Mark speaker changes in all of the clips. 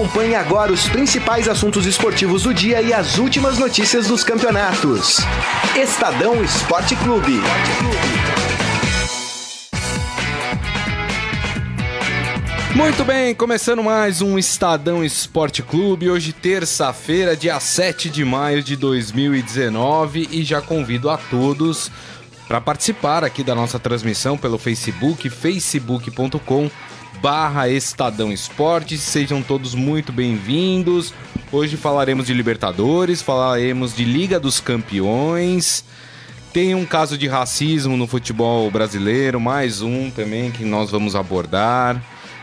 Speaker 1: Acompanhe agora os principais assuntos esportivos do dia e as últimas notícias dos campeonatos. Estadão Esporte Clube.
Speaker 2: Muito bem, começando mais um Estadão Esporte Clube, hoje terça-feira, dia 7 de maio de 2019 e já convido a todos para participar aqui da nossa transmissão pelo Facebook, facebook.com barra Estadão Esporte, sejam todos muito bem-vindos. Hoje falaremos de Libertadores, falaremos de Liga dos Campeões, tem um caso de racismo no futebol brasileiro, mais um também que nós vamos abordar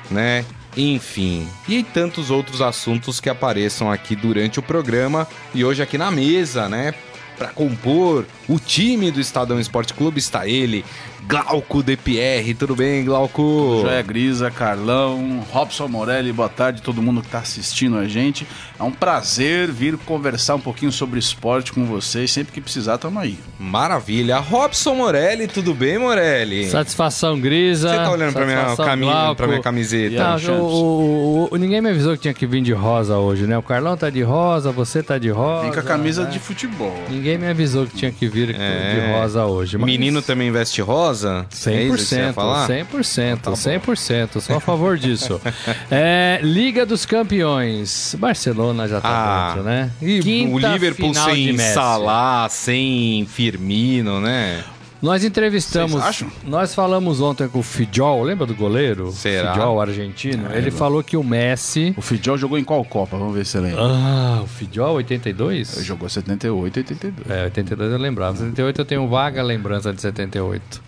Speaker 2: né? Enfim, e tantos outros assuntos que apareçam aqui durante o programa e hoje aqui na mesa, né? Para compor o time do Estadão Esporte Clube está ele, Glauco DPR. Tudo bem, Glauco?
Speaker 3: Joia Grisa, Carlão, Robson Morelli, boa tarde todo mundo que está assistindo a gente. É um prazer vir conversar um pouquinho sobre esporte com vocês. Sempre que precisar, tamo aí.
Speaker 2: Maravilha. Robson Morelli, tudo bem, Morelli?
Speaker 4: Satisfação, Grisa. Você
Speaker 2: tá olhando para minha, cami pra minha camiseta?
Speaker 4: Não, o, o, o, ninguém me avisou que tinha que vir de rosa hoje, né? O Carlão tá de rosa, você tá de rosa.
Speaker 3: Vem com a camisa né? de futebol.
Speaker 4: Ninguém me avisou que tinha que vir é. de rosa hoje.
Speaker 2: Mas... Menino também veste rosa?
Speaker 4: 100%, é 100%, tá 100%, só a favor disso. é, Liga dos Campeões. Barcelona já tá ah, dentro, né?
Speaker 2: E Quinta o Liverpool sem Salah, sem Firmino, né?
Speaker 4: Nós entrevistamos. Nós falamos ontem com o Fidjol, lembra do goleiro?
Speaker 2: Será?
Speaker 4: Fidjol, argentino. Ele falou que o Messi.
Speaker 3: O Fidjol jogou em qual Copa? Vamos ver se você lembra.
Speaker 4: Ah, o Fidjol, 82?
Speaker 3: Ele jogou 78, 82.
Speaker 4: É, 82 eu lembrava. 78 eu tenho vaga lembrança de 78.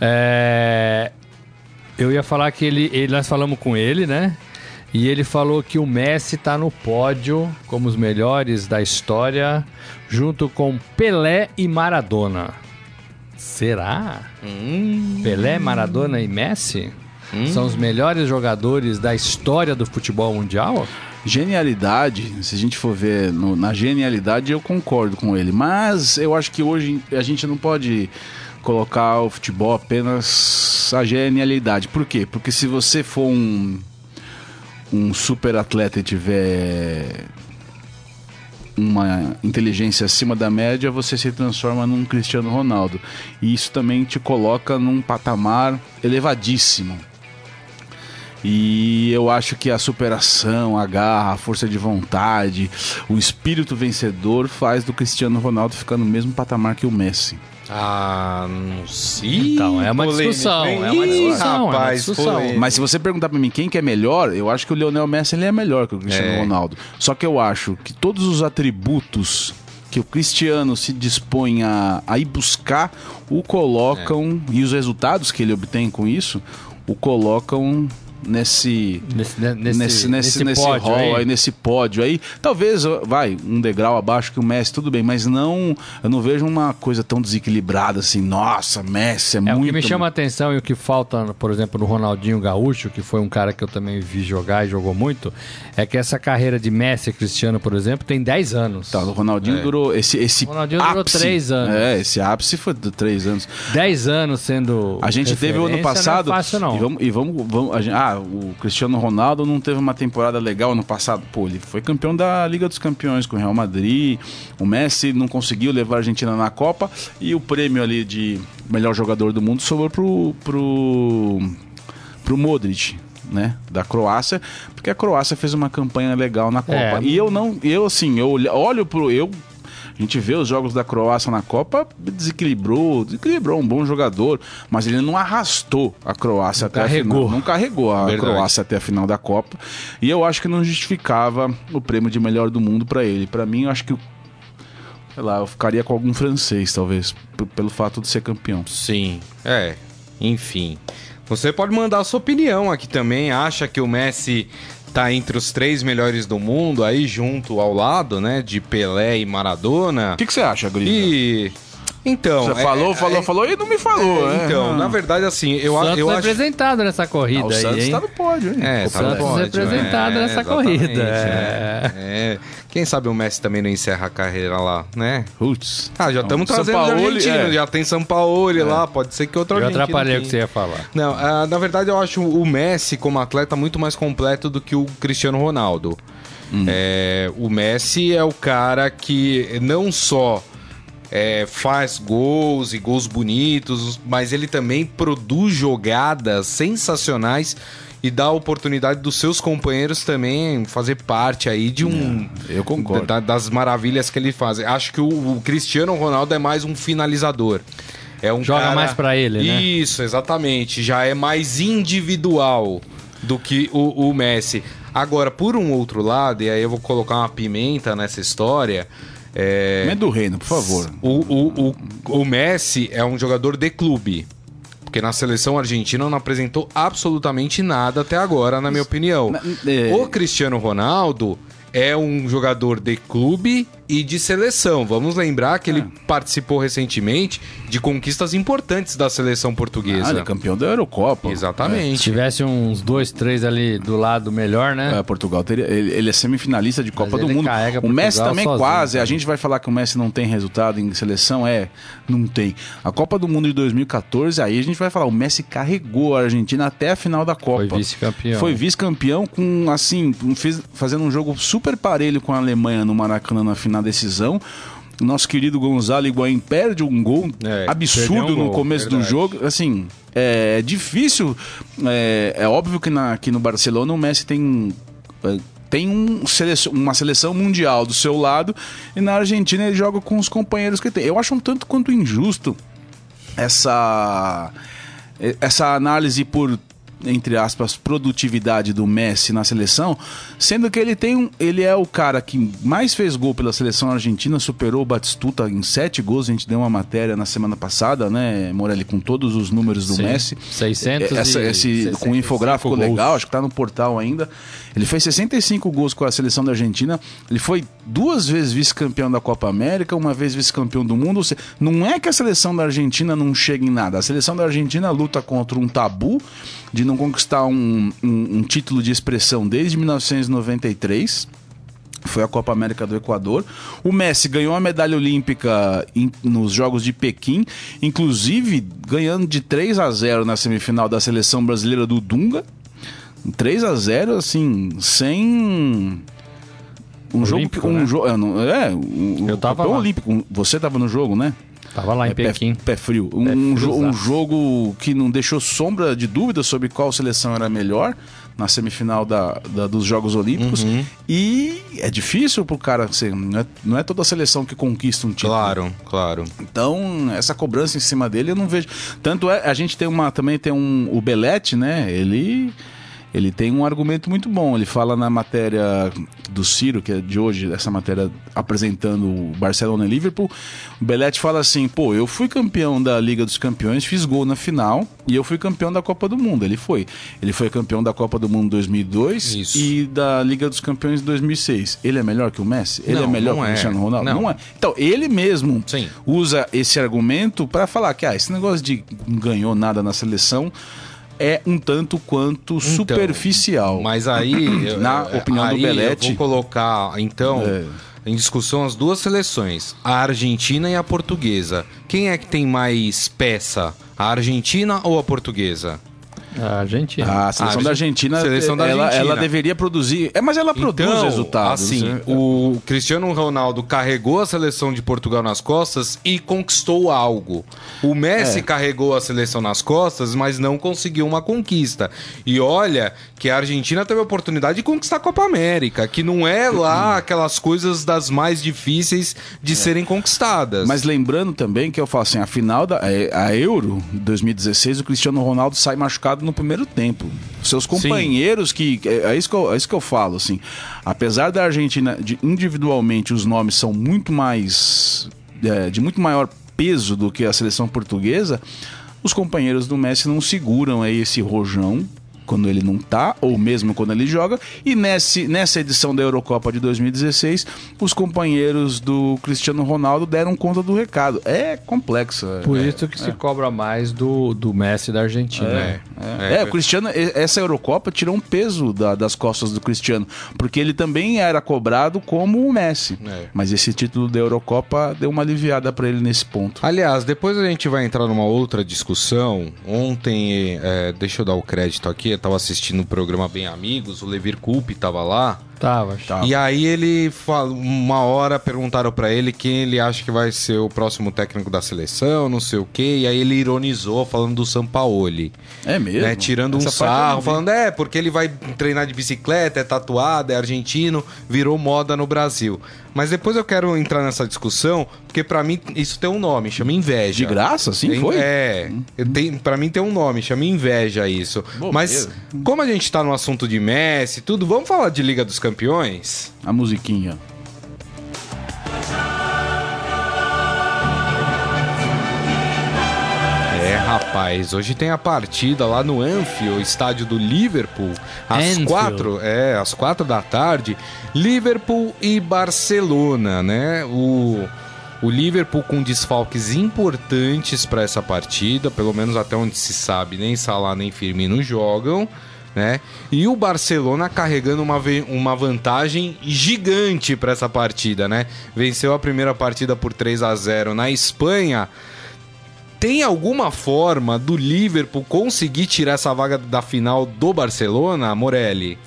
Speaker 4: É... Eu ia falar que ele, ele. Nós falamos com ele, né? E ele falou que o Messi está no pódio como os melhores da história, junto com Pelé e Maradona. Será? Hum. Pelé, Maradona e Messi hum. são os melhores jogadores da história do futebol mundial?
Speaker 3: Genialidade, se a gente for ver no, na genialidade, eu concordo com ele. Mas eu acho que hoje a gente não pode colocar o futebol apenas a genialidade. Por quê? Porque se você for um, um super atleta e tiver uma inteligência acima da média, você se transforma num Cristiano Ronaldo. E isso também te coloca num patamar elevadíssimo. E eu acho que a superação, a garra, a força de vontade, o espírito vencedor faz do Cristiano Ronaldo ficar no mesmo patamar que o Messi.
Speaker 2: Ah, não sei.
Speaker 4: Então, é uma discussão. É uma discussão, rapaz, é uma discussão.
Speaker 3: Mas se você perguntar para mim quem que é melhor, eu acho que o Lionel Messi ele é melhor que o Cristiano é. Ronaldo. Só que eu acho que todos os atributos que o Cristiano se dispõe a, a ir buscar o colocam, é. e os resultados que ele obtém com isso, o colocam nesse nesse nesse, nesse, nesse, nesse pódio hall aí. aí. nesse pódio aí talvez vai um degrau abaixo que o Messi tudo bem mas não eu não vejo uma coisa tão desequilibrada assim nossa Messi é, é muito
Speaker 4: o que me chama a atenção e o que falta por exemplo no Ronaldinho Gaúcho que foi um cara que eu também vi jogar e jogou muito é que essa carreira de Messi e Cristiano por exemplo tem 10 anos
Speaker 3: tá, o Ronaldinho é. durou esse esse o
Speaker 4: Ronaldinho ápice, durou 3 anos
Speaker 3: é esse ápice foi de 3 anos
Speaker 4: 10 anos sendo
Speaker 3: a gente teve o ano passado não é fácil, não. e vamos, e vamos, vamos gente, ah, o Cristiano Ronaldo não teve uma temporada legal no passado. Pô, ele foi campeão da Liga dos Campeões com o Real Madrid. O Messi não conseguiu levar a Argentina na Copa e o prêmio ali de melhor jogador do mundo sobrou pro pro pro Modric, né, da Croácia, porque a Croácia fez uma campanha legal na Copa. É, e eu não, eu assim, eu olho pro eu a gente vê os jogos da Croácia na Copa, desequilibrou, desequilibrou um bom jogador, mas ele não arrastou a Croácia não até carregou. a final. Não carregou a Verdade. Croácia até a final da Copa. E eu acho que não justificava o prêmio de melhor do mundo para ele. Para mim, eu acho que sei lá, eu ficaria com algum francês, talvez, pelo fato de ser campeão.
Speaker 2: Sim, é. Enfim. Você pode mandar a sua opinião aqui também. Acha que o Messi tá entre os três melhores do mundo, aí junto ao lado, né, de Pelé e Maradona.
Speaker 3: O que, você acha, Grisa?
Speaker 2: E
Speaker 3: Então. Você é, falou, falou, é, falou e não me falou.
Speaker 2: É, então, na verdade, assim, eu,
Speaker 4: Santos
Speaker 2: eu
Speaker 4: acho. representado nessa corrida. Ah, o
Speaker 3: Santos
Speaker 4: está
Speaker 3: no pódio, hein?
Speaker 2: É,
Speaker 4: o tá Santos pódio, representado é, nessa corrida.
Speaker 2: É. é. Quem sabe o Messi também não encerra a carreira lá, né?
Speaker 3: Putz.
Speaker 2: Ah, já estamos trazendo Paulo, argentino, é. já tem São Paulo é. lá, pode ser que outro
Speaker 4: eu argentino. Eu atrapalhei o que você ia falar.
Speaker 2: Não, uh, na verdade eu acho o Messi como atleta muito mais completo do que o Cristiano Ronaldo. Hum. É, o Messi é o cara que não só é, faz gols e gols bonitos, mas ele também produz jogadas sensacionais e dá a oportunidade dos seus companheiros também fazer parte aí de um.
Speaker 3: É, eu concordo. Da,
Speaker 2: das maravilhas que ele faz. Acho que o, o, Cristiano Ronaldo é mais um finalizador. É um
Speaker 4: Joga
Speaker 2: cara...
Speaker 4: mais para ele,
Speaker 2: né? Isso, exatamente. Já é mais individual do que o, o Messi. Agora, por um outro lado, e aí eu vou colocar uma pimenta nessa história.
Speaker 3: É... do reino, por favor.
Speaker 2: O, o, o, o Messi é um jogador de clube. Porque na seleção argentina não apresentou absolutamente nada até agora, na minha opinião. É... O Cristiano Ronaldo é um jogador de clube e de seleção. Vamos lembrar que ele é. participou recentemente de conquistas importantes da seleção portuguesa. Ah, ele é
Speaker 3: campeão da Eurocopa.
Speaker 2: Exatamente. É.
Speaker 4: Se tivesse uns dois, três ali do lado melhor, né?
Speaker 3: É, Portugal teria. Ele, ele é semifinalista de Copa Mas do Mundo. O Messi também sozinho, quase. A gente vai falar que o Messi não tem resultado em seleção? É, não tem. A Copa do Mundo de 2014, aí a gente vai falar, o Messi carregou a Argentina até a final da Copa.
Speaker 4: Foi vice-campeão.
Speaker 3: Foi vice-campeão com, assim, fez, fazendo um jogo super parelho com a Alemanha no Maracanã na final na decisão. Nosso querido Gonzalo Higuaín perde um gol é, absurdo um gol, no começo verdade. do jogo. Assim, é difícil. É, é óbvio que na, aqui no Barcelona o Messi tem é, tem um seleção, uma seleção mundial do seu lado e na Argentina ele joga com os companheiros que tem. Eu acho um tanto quanto injusto essa essa análise por entre aspas, produtividade do Messi na seleção, sendo que ele tem um, ele é o cara que mais fez gol pela seleção argentina, superou o Batistuta em sete gols, a gente deu uma matéria na semana passada, né, Morelli, com todos os números do Sim, Messi.
Speaker 4: 600
Speaker 3: Essa, esse, com um infográfico gols. legal, acho que tá no portal ainda. Ele fez 65 gols com a seleção da Argentina, ele foi duas vezes vice-campeão da Copa América, uma vez vice-campeão do mundo, não é que a seleção da Argentina não chega em nada, a seleção da Argentina luta contra um tabu de não conquistar um, um, um título de expressão desde 1993 foi a Copa América do Equador. O Messi ganhou a medalha olímpica em, nos Jogos de Pequim, inclusive ganhando de 3 a 0 na semifinal da seleção brasileira do Dunga. 3 a 0 assim, sem um olímpico, jogo um né? jogo é, é, um, eu tava olímpico. Você estava no jogo, né?
Speaker 4: Tava lá em é, Pequim.
Speaker 3: Pé, pé frio. Pé um, frio um jogo que não deixou sombra de dúvida sobre qual seleção era melhor na semifinal da, da dos Jogos Olímpicos. Uhum. E é difícil pro cara ser. Não é, não é toda a seleção que conquista um título.
Speaker 2: Claro, claro.
Speaker 3: Então, essa cobrança em cima dele eu não vejo. Tanto é, a gente tem uma. Também tem um. O Belete, né? Ele ele tem um argumento muito bom. Ele fala na matéria do Ciro, que é de hoje, essa matéria apresentando o Barcelona e Liverpool. O Belete fala assim: pô, eu fui campeão da Liga dos Campeões, fiz gol na final e eu fui campeão da Copa do Mundo. Ele foi. Ele foi campeão da Copa do Mundo 2002 Isso. e da Liga dos Campeões 2006. Ele é melhor que o Messi? Ele é não, é melhor que o é. Cristiano Ronaldo? Não. não. é. Então, ele mesmo Sim. usa esse argumento para falar que ah, esse negócio de ganhou nada na seleção é um tanto quanto então, superficial.
Speaker 2: Mas aí,
Speaker 3: na opinião aí do Belete,
Speaker 2: eu vou colocar então é. em discussão as duas seleções, a Argentina e a Portuguesa. Quem é que tem mais peça, a Argentina ou a Portuguesa?
Speaker 4: A Argentina.
Speaker 3: Ah, a seleção a da Argentina, seleção da Argentina. Ela, ela, deveria produzir. É, mas ela produz então, resultados.
Speaker 2: Assim, né? o Cristiano Ronaldo carregou a seleção de Portugal nas costas e conquistou algo. O Messi é. carregou a seleção nas costas, mas não conseguiu uma conquista. E olha que a Argentina teve a oportunidade de conquistar a Copa América, que não é lá aquelas coisas das mais difíceis de é. serem conquistadas.
Speaker 3: Mas lembrando também que eu falo assim, a final da é, a Euro 2016, o Cristiano Ronaldo sai machucado no primeiro tempo. Seus companheiros Sim. que. É, é, isso que eu, é isso que eu falo, assim. Apesar da Argentina, de, individualmente, os nomes são muito mais. É, de muito maior peso do que a seleção portuguesa, os companheiros do Messi não seguram aí esse rojão quando ele não tá, ou mesmo quando ele joga. E nesse, nessa edição da Eurocopa de 2016, os companheiros do Cristiano Ronaldo deram conta do recado. É complexo.
Speaker 4: É. Por é, isso que é. se cobra mais do, do Messi da Argentina.
Speaker 3: É, é, é, o Cristiano, essa Eurocopa tirou um peso da, das costas do Cristiano, porque ele também era cobrado como o Messi. É. Mas esse título da Eurocopa deu uma aliviada para ele nesse ponto.
Speaker 2: Aliás, depois a gente vai entrar numa outra discussão. Ontem, deixa eu dar o crédito aqui, eu tava assistindo o programa Bem Amigos, o Levir Culpe tava lá.
Speaker 4: Tava,
Speaker 2: tava. E aí ele, uma hora perguntaram para ele quem ele acha que vai ser o próximo técnico da seleção, não sei o quê. E aí ele ironizou falando do Sampaoli.
Speaker 3: É mesmo? Né?
Speaker 2: Tirando Essa um sarro, falando, é, porque ele vai treinar de bicicleta, é tatuado, é argentino, virou moda no Brasil. Mas depois eu quero entrar nessa discussão, porque para mim isso tem um nome, chama inveja.
Speaker 3: De graça, sim,
Speaker 2: tem,
Speaker 3: foi?
Speaker 2: É, tem, para mim tem um nome, chama inveja isso. Bom, Mas mesmo. como a gente tá no assunto de Messi, tudo, vamos falar de Liga dos Campeões?
Speaker 3: A musiquinha.
Speaker 2: rapaz. Hoje tem a partida lá no Anfield, estádio do Liverpool, às Anfield. quatro, é, às quatro da tarde. Liverpool e Barcelona, né? O o Liverpool com desfalques importantes para essa partida, pelo menos até onde se sabe, nem Salah nem Firmino jogam. Né? E o Barcelona carregando uma, uma vantagem gigante para essa partida, né? Venceu a primeira partida por 3 a 0 na Espanha, tem alguma forma do Liverpool conseguir tirar essa vaga da final do Barcelona, Morelli?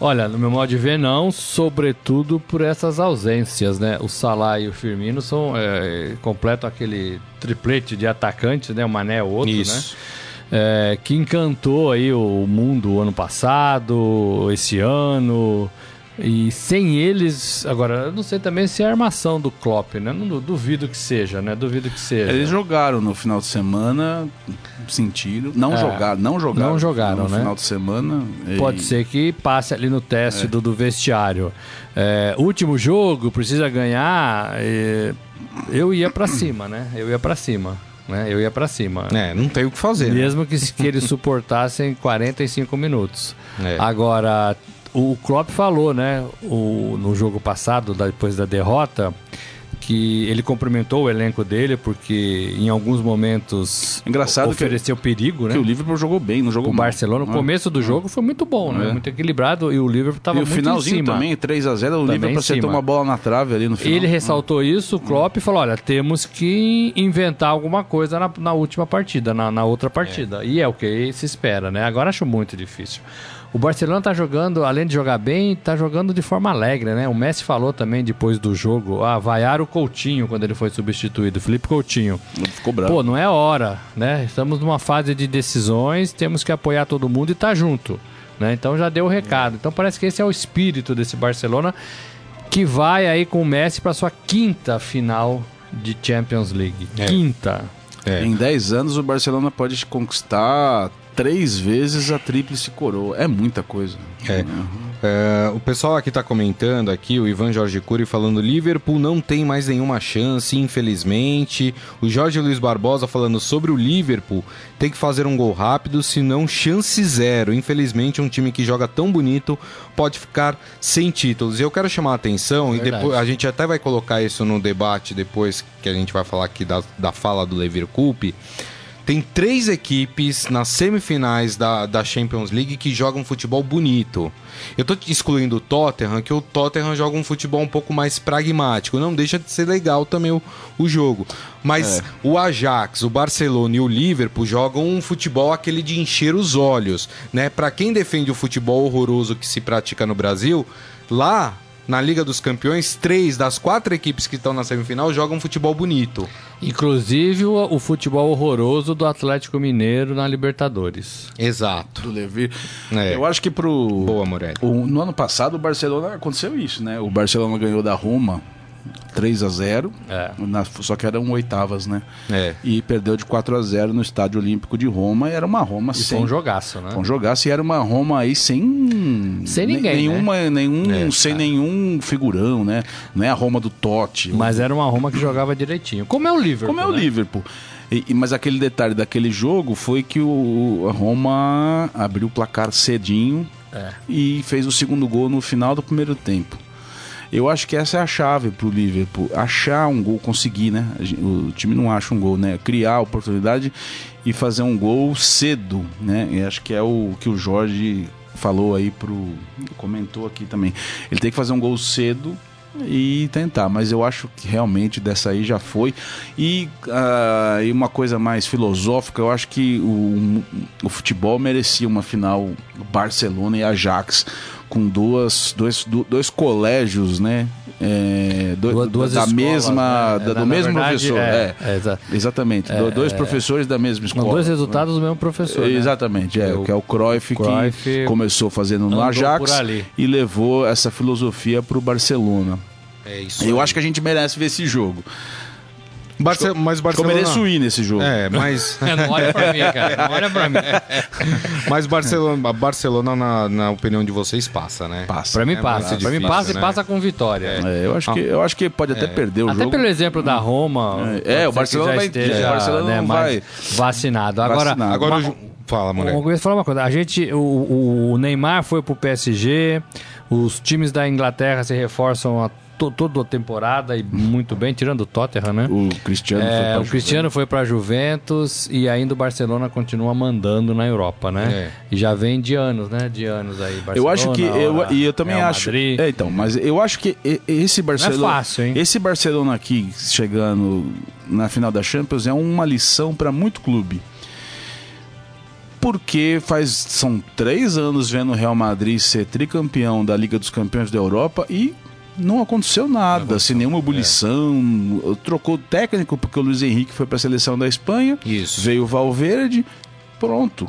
Speaker 4: Olha, no meu modo de ver, não, sobretudo por essas ausências, né? O Salah e o Firmino são é, completam aquele triplete de atacantes, né? O Mané o outro, Isso. né? É, que encantou aí o mundo ano passado, esse ano. E sem eles, agora, eu não sei também se é a armação do Klopp, né? Não duvido que seja, né? Duvido que seja.
Speaker 3: Eles jogaram no final de semana, sentido. Não é, jogaram, não jogaram.
Speaker 4: Não jogaram,
Speaker 3: no
Speaker 4: né?
Speaker 3: final de semana.
Speaker 4: Pode e... ser que passe ali no teste é. do, do, vestiário. É, último jogo, precisa ganhar. eu ia para cima, né? Eu ia para cima. Né? Eu ia para cima.
Speaker 2: É, não tem o que fazer.
Speaker 4: Né? Mesmo né? que, que eles suportassem 45 minutos. É. Agora, o Klopp falou, né, o, no jogo passado, depois da derrota, que ele cumprimentou o elenco dele porque em alguns momentos
Speaker 3: Engraçado
Speaker 4: ofereceu
Speaker 3: que,
Speaker 4: perigo, né?
Speaker 3: Que o Liverpool jogou bem, não jogou
Speaker 4: o mal. Barcelona, no começo do jogo foi muito bom, né? É. Muito equilibrado e o Liverpool estava muito
Speaker 3: finalzinho
Speaker 4: em cima.
Speaker 3: também, 3 a 0, o também Liverpool acertou uma bola na trave ali no final.
Speaker 4: Ele ressaltou ah. isso, o Klopp falou, olha, temos que inventar alguma coisa na, na última partida, na, na outra partida. É. E é o que se espera, né? Agora acho muito difícil. O Barcelona tá jogando, além de jogar bem, tá jogando de forma alegre, né? O Messi falou também depois do jogo, ah, vaiar o Coutinho quando ele foi substituído, Felipe Coutinho.
Speaker 3: Ficou bravo.
Speaker 4: Pô, não é hora, né? Estamos numa fase de decisões, temos que apoiar todo mundo e tá junto, né? Então já deu o recado. Então parece que esse é o espírito desse Barcelona que vai aí com o Messi para sua quinta final de Champions League. É. Quinta.
Speaker 3: É. Em 10 anos o Barcelona pode conquistar três vezes a tríplice coroa. É muita coisa.
Speaker 2: É. Uhum. É, o pessoal aqui está comentando aqui, o Ivan Jorge Cury falando Liverpool não tem mais nenhuma chance, infelizmente. O Jorge Luiz Barbosa falando sobre o Liverpool, tem que fazer um gol rápido, senão chance zero. Infelizmente, um time que joga tão bonito pode ficar sem títulos. E eu quero chamar a atenção, é e depois a gente até vai colocar isso no debate depois que a gente vai falar aqui da, da fala do Liverpool tem três equipes nas semifinais da, da Champions League que jogam futebol bonito. Eu tô excluindo o Tottenham, que o Tottenham joga um futebol um pouco mais pragmático. Não deixa de ser legal também o, o jogo. Mas é. o Ajax, o Barcelona e o Liverpool jogam um futebol aquele de encher os olhos, né? Para quem defende o futebol horroroso que se pratica no Brasil, lá na Liga dos Campeões, três das quatro equipes que estão na semifinal jogam futebol bonito.
Speaker 4: Inclusive o, o futebol horroroso do Atlético Mineiro na Libertadores.
Speaker 2: Exato.
Speaker 3: Do Levi. É. Eu acho que pro.
Speaker 2: Boa, Morelli.
Speaker 3: O, no ano passado o Barcelona aconteceu isso, né? O Barcelona ganhou da Roma 3 a 0 é. na, só que eram oitavas, né?
Speaker 2: É.
Speaker 3: E perdeu de 4 a 0 no Estádio Olímpico de Roma. E era uma Roma e sem.
Speaker 4: Foi um jogaço, né?
Speaker 3: Foi um jogaço e era uma Roma aí sem.
Speaker 4: Sem ninguém.
Speaker 3: Nenhuma,
Speaker 4: né?
Speaker 3: nenhum, é, sem nenhum figurão, né? Não é a Roma do Totti.
Speaker 4: Mas era uma Roma que jogava direitinho. Como é o Liverpool.
Speaker 3: Como é o
Speaker 4: né?
Speaker 3: Liverpool. E, mas aquele detalhe daquele jogo foi que o, a Roma abriu o placar cedinho é. e fez o segundo gol no final do primeiro tempo. Eu acho que essa é a chave para o Liverpool. Achar um gol, conseguir, né? O time não acha um gol, né? Criar oportunidade e fazer um gol cedo, né? E acho que é o que o Jorge falou aí pro. comentou aqui também. Ele tem que fazer um gol cedo e tentar, mas eu acho que realmente dessa aí já foi. E, uh, e uma coisa mais filosófica, eu acho que o, o futebol merecia uma final Barcelona e Ajax com duas, dois, dois colégios, né? É, do, duas, duas da escolas, mesma, né? da, do mesmo verdade, professor. É, é, exa exatamente. É, dois professores da mesma escola.
Speaker 4: Não, dois resultados né? do mesmo professor.
Speaker 3: Né? Exatamente, é, o, que é o Cruyff, Cruyff que começou fazendo no Ajax e levou essa filosofia para o Barcelona. É isso. Eu aí. acho que a gente merece ver esse jogo.
Speaker 2: Barce mas Barcelona...
Speaker 3: Eu mereço ir nesse jogo.
Speaker 2: É, mas...
Speaker 4: É, não olha pra mim, cara. Não olha pra mim.
Speaker 2: mas Barcelona, Barcelona na, na opinião de vocês, passa, né?
Speaker 4: Passa. Pra mim é passa. Pra mim passa né? e passa com vitória.
Speaker 3: É, eu, acho ah. que, eu acho que pode até é. perder o
Speaker 4: até
Speaker 3: jogo.
Speaker 4: Até pelo exemplo da Roma.
Speaker 3: É, o Barcelona vai... Esteja, Barcelona
Speaker 4: né, vai... Vacinado. Agora... Vacinado. Agora uma...
Speaker 2: Fala, mulher.
Speaker 4: Eu falar uma coisa. A gente, o, o Neymar foi pro PSG, os times da Inglaterra se reforçam a to, toda a temporada e muito bem, tirando o Tottenham, né?
Speaker 3: O Cristiano
Speaker 4: é,
Speaker 3: foi pra
Speaker 4: O Cristiano foi para Juventus e ainda o Barcelona continua mandando na Europa, né? É. E já vem de anos, né? De anos aí.
Speaker 3: Barcelona, eu acho que eu e eu também Real acho. Madrid. É, então, mas eu acho que esse Barcelona, Não é fácil, hein? esse Barcelona aqui chegando na final da Champions é uma lição para muito clube porque faz são três anos vendo o Real Madrid ser tricampeão da Liga dos Campeões da Europa e não aconteceu nada, sem nenhuma ebulição. É. Trocou técnico porque o Luiz Henrique foi para a seleção da Espanha.
Speaker 2: Isso.
Speaker 3: Veio o Valverde, pronto.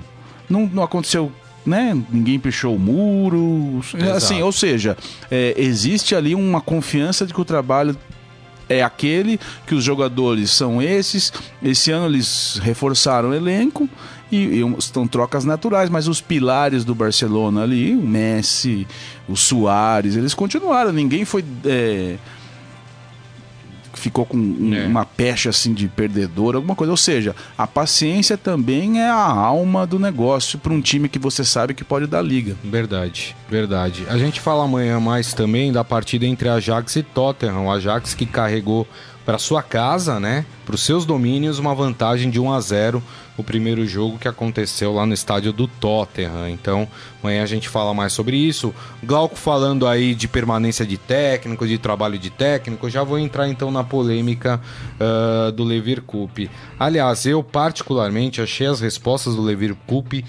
Speaker 3: Não, não aconteceu né? Ninguém pichou o muro. Exato. Assim, ou seja, é, existe ali uma confiança de que o trabalho é aquele, que os jogadores são esses. Esse ano eles reforçaram o elenco e, e estão trocas naturais, mas os pilares do Barcelona ali, o Messi, o Soares, eles continuaram. Ninguém foi. É, ficou com um, é. uma pecha assim de perdedor, alguma coisa. Ou seja, a paciência também é a alma do negócio para um time que você sabe que pode dar liga.
Speaker 2: Verdade, verdade. A gente fala amanhã mais também da partida entre Ajax e Tottenham. O Ajax que carregou para sua casa, né, para os seus domínios, uma vantagem de 1 a 0 o primeiro jogo que aconteceu lá no estádio do Tottenham. Então, amanhã a gente fala mais sobre isso. Glauco falando aí de permanência de técnico, de trabalho de técnico. Já vou entrar então na polêmica uh, do Levir Coupe. Aliás, eu particularmente achei as respostas do Levir Coupe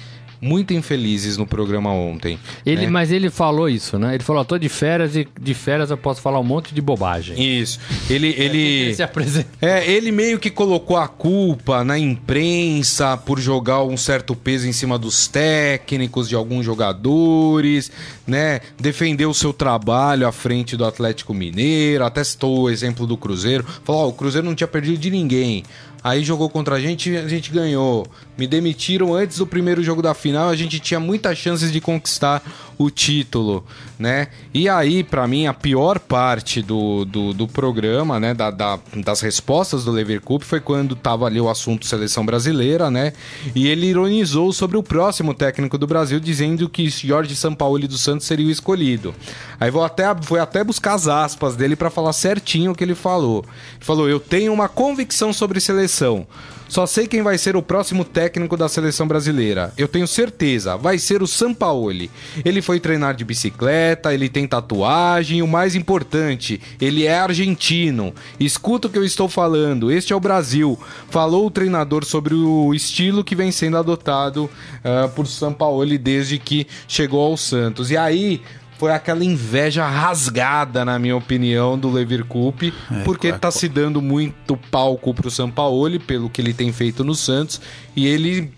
Speaker 2: muito infelizes no programa ontem.
Speaker 4: Ele, né? Mas ele falou isso, né? Ele falou, tô de férias e de férias eu posso falar um monte de bobagem.
Speaker 2: Isso. Ele, ele, ele se apresenta. É, ele meio que colocou a culpa na imprensa por jogar um certo peso em cima dos técnicos de alguns jogadores, né? Defendeu o seu trabalho à frente do Atlético Mineiro, até citou o exemplo do Cruzeiro. Falou, oh, o Cruzeiro não tinha perdido de ninguém. Aí jogou contra a gente a gente ganhou. Me demitiram antes do primeiro jogo da final, a gente tinha muitas chances de conquistar o título, né? E aí, para mim, a pior parte do, do, do programa, né, da, da, das respostas do Lever Cup foi quando tava ali o assunto seleção brasileira, né? E ele ironizou sobre o próximo técnico do Brasil, dizendo que Jorge Sampaoli dos Santos seria o escolhido. Aí vou até, foi até buscar as aspas dele para falar certinho o que ele falou. Ele falou: Eu tenho uma convicção sobre seleção. Só sei quem vai ser o próximo técnico da seleção brasileira. Eu tenho certeza, vai ser o Sampaoli. Ele foi treinar de bicicleta, ele tem tatuagem o mais importante, ele é argentino. Escuta o que eu estou falando, este é o Brasil. Falou o treinador sobre o estilo que vem sendo adotado uh, por Sampaoli desde que chegou ao Santos. E aí, foi aquela inveja rasgada, na minha opinião, do Levir Coupe, é, porque claro. tá se dando muito palco pro Sampaoli, pelo que ele tem feito no Santos, e ele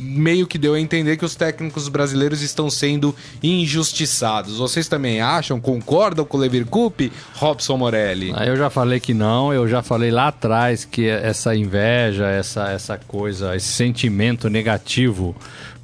Speaker 2: meio que deu a entender que os técnicos brasileiros estão sendo injustiçados. Vocês também acham, concordam com o Levir Coupe, Robson Morelli?
Speaker 4: Ah, eu já falei que não, eu já falei lá atrás que essa inveja, essa, essa coisa, esse sentimento negativo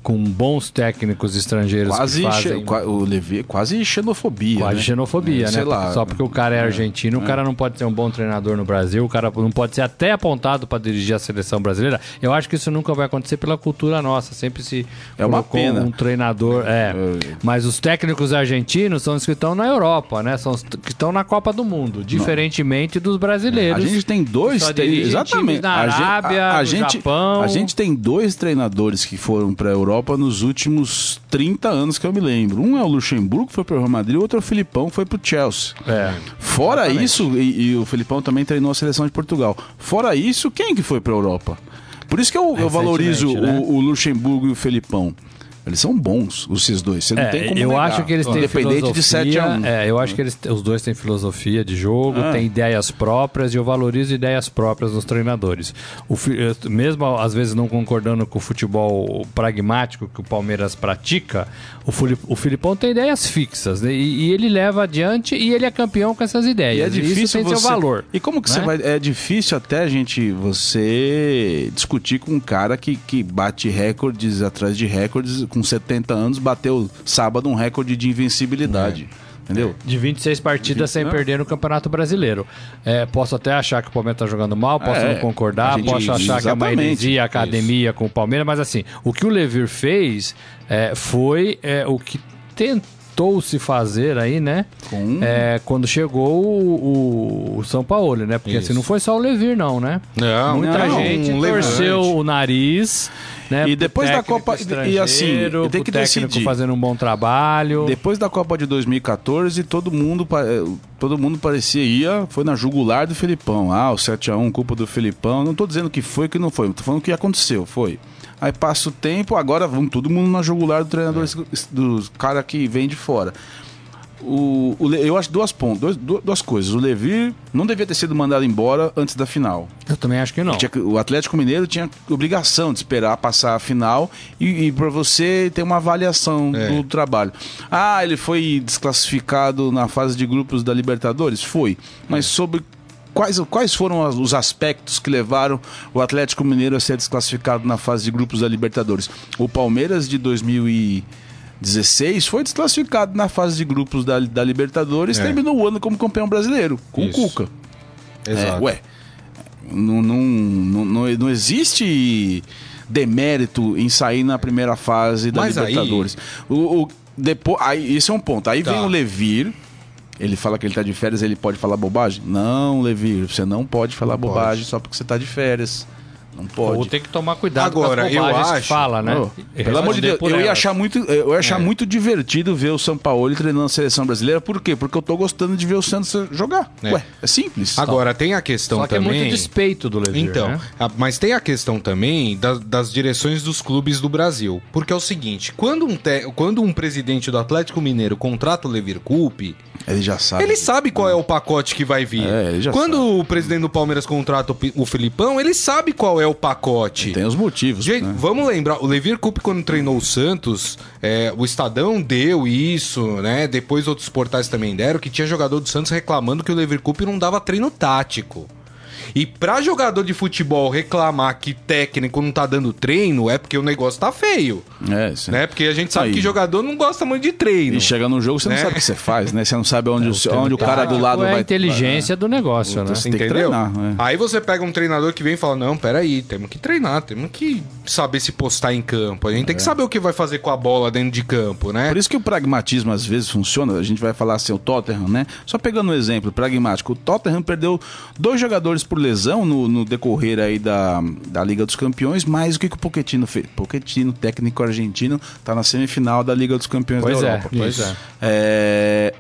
Speaker 4: com bons técnicos estrangeiros
Speaker 3: quase
Speaker 4: fazem...
Speaker 3: o Levi, quase xenofobia.
Speaker 4: Quase
Speaker 3: né?
Speaker 4: xenofobia, é, né? Lá, Só porque o cara é, é argentino, é. o cara não pode ser um bom treinador no Brasil, o cara não pode ser até apontado para dirigir a seleção brasileira. Eu acho que isso nunca vai acontecer pela cultura nossa. Sempre se
Speaker 3: é uma pena.
Speaker 4: um treinador. É. é. Mas os técnicos argentinos são os que estão na Europa, né? São os que estão na Copa do Mundo, diferentemente não. dos brasileiros.
Speaker 3: A gente tem dois, tem, exatamente.
Speaker 4: Na Arábia, a, a, a gente, Japão.
Speaker 3: A gente tem dois treinadores que foram para Europa Europa nos últimos 30 anos que eu me lembro. Um é o Luxemburgo, que foi para o Real Madrid, o outro é o Filipão, que foi para o Chelsea. É, Fora exatamente. isso, e, e, o Filipão também treinou a seleção de Portugal. Fora isso, quem que foi para a Europa? Por isso que eu, eu valorizo né? o, o Luxemburgo e o Filipão. Eles são bons, esses dois. Você não
Speaker 4: é,
Speaker 3: tem como
Speaker 4: Eu
Speaker 3: negar.
Speaker 4: acho que eles têm
Speaker 3: Independente de 7 a 1.
Speaker 4: É, eu acho que eles, os dois têm filosofia de jogo, ah. têm ideias próprias e eu valorizo ideias próprias dos treinadores. O, mesmo às vezes não concordando com o futebol pragmático que o Palmeiras pratica, o, o Filipão tem ideias fixas né? e, e, ele leva adiante e ele é campeão com essas ideias. E é difícil Isso tem você... seu valor.
Speaker 3: E como que né? você vai... É difícil até, gente, você discutir com um cara que, que bate recordes atrás de recordes com 70 anos, bateu sábado um recorde de invencibilidade. É. Entendeu?
Speaker 4: De 26 partidas 20, sem não. perder no Campeonato Brasileiro. É, posso até achar que o Palmeiras está jogando mal, posso é, não concordar, gente, posso achar que é uma heresia, academia isso. com o Palmeiras, mas assim, o que o Levir fez é, foi é, o que tentou se fazer aí, né? Com... É, quando chegou o, o, São Paulo, né? Porque assim, não foi só o Levir, não, né?
Speaker 3: Não,
Speaker 4: Muita
Speaker 3: não,
Speaker 4: gente um torceu o nariz né?
Speaker 3: E depois da Copa e assim, tem que decidir
Speaker 4: fazendo um bom trabalho.
Speaker 3: Depois da Copa de 2014, todo mundo eh, todo mundo parecia ia, foi na jugular do Felipão. Ah, o 7 a 1 culpa do Felipão. Não tô dizendo que foi que não foi, tô falando o que aconteceu, foi. Aí passa o tempo, agora vamos todo mundo na jugular do treinador é. dos cara que vem de fora. O, o, eu acho duas pontos, duas, duas coisas. O Levi não devia ter sido mandado embora antes da final.
Speaker 4: Eu também acho que não.
Speaker 3: Tinha, o Atlético Mineiro tinha obrigação de esperar passar a final e, e para você ter uma avaliação é. do trabalho. Ah, ele foi desclassificado na fase de grupos da Libertadores? Foi. Mas é. sobre quais, quais foram os aspectos que levaram o Atlético Mineiro a ser desclassificado na fase de grupos da Libertadores? O Palmeiras de 2000 e 16 foi desclassificado na fase de grupos da, da Libertadores e é. terminou o ano como campeão brasileiro, com Isso. o Cuca.
Speaker 2: Exato.
Speaker 3: É, ué, não, não, não, não, existe demérito em sair na primeira fase da Mas Libertadores. Aí... O, o, depois, aí, esse é um ponto. Aí tá. vem o Levir. Ele fala que ele tá de férias, ele pode falar bobagem? Não, Levir, você não pode falar não bobagem pode. só porque você tá de férias. Não pode. Ou
Speaker 4: tem que tomar cuidado
Speaker 3: Agora, com as eu acho,
Speaker 4: fala, né?
Speaker 3: Pelo amor de Deus, eu ia achar muito, eu ia achar é. muito divertido ver o São Paulo treinando a seleção brasileira. Por quê? Porque eu tô gostando de ver o Santos jogar. É. Ué, é simples.
Speaker 2: Agora, tem a questão Só que também...
Speaker 4: é muito despeito do Levir,
Speaker 2: Então,
Speaker 4: né?
Speaker 2: a, mas tem a questão também da, das direções dos clubes do Brasil. Porque é o seguinte, quando um, te, quando um presidente do Atlético Mineiro contrata o Levir Coupe,
Speaker 3: ele já sabe.
Speaker 2: Ele sabe qual é o pacote que vai vir. É, Quando sabe. o presidente do Palmeiras contrata o Filipão, ele sabe qual é o pacote.
Speaker 3: tem os motivos.
Speaker 2: Gente, né? vamos lembrar, o Levir Coupe, quando treinou o Santos, é, o Estadão deu isso, né? Depois outros portais também deram, que tinha jogador do Santos reclamando que o Levir Coupe não dava treino tático. E pra jogador de futebol reclamar que técnico não tá dando treino, é porque o negócio tá feio.
Speaker 3: É, sim.
Speaker 2: Né? Porque a gente sabe Aí. que jogador não gosta muito de treino.
Speaker 3: E chega no jogo, você né? não sabe o que você faz, né? Você não sabe onde, é, o, onde o cara do lado é vai...
Speaker 4: a inteligência do negócio, né?
Speaker 2: Você Entendeu? Treinar, né? Aí você pega um treinador que vem e fala, não, peraí, temos que treinar, temos que saber se postar em campo. A gente é. tem que é. saber o que vai fazer com a bola dentro de campo, né?
Speaker 3: Por isso que o pragmatismo às vezes funciona. A gente vai falar assim, o Tottenham, né? Só pegando um exemplo pragmático. O Tottenham perdeu dois jogadores por lesão no, no decorrer aí da, da Liga dos Campeões, mas o que, que o Pochettino fez? Pochettino, técnico argentino, está na semifinal da Liga dos Campeões
Speaker 4: pois
Speaker 3: da
Speaker 4: é,
Speaker 3: Europa.
Speaker 4: Pois é.
Speaker 3: é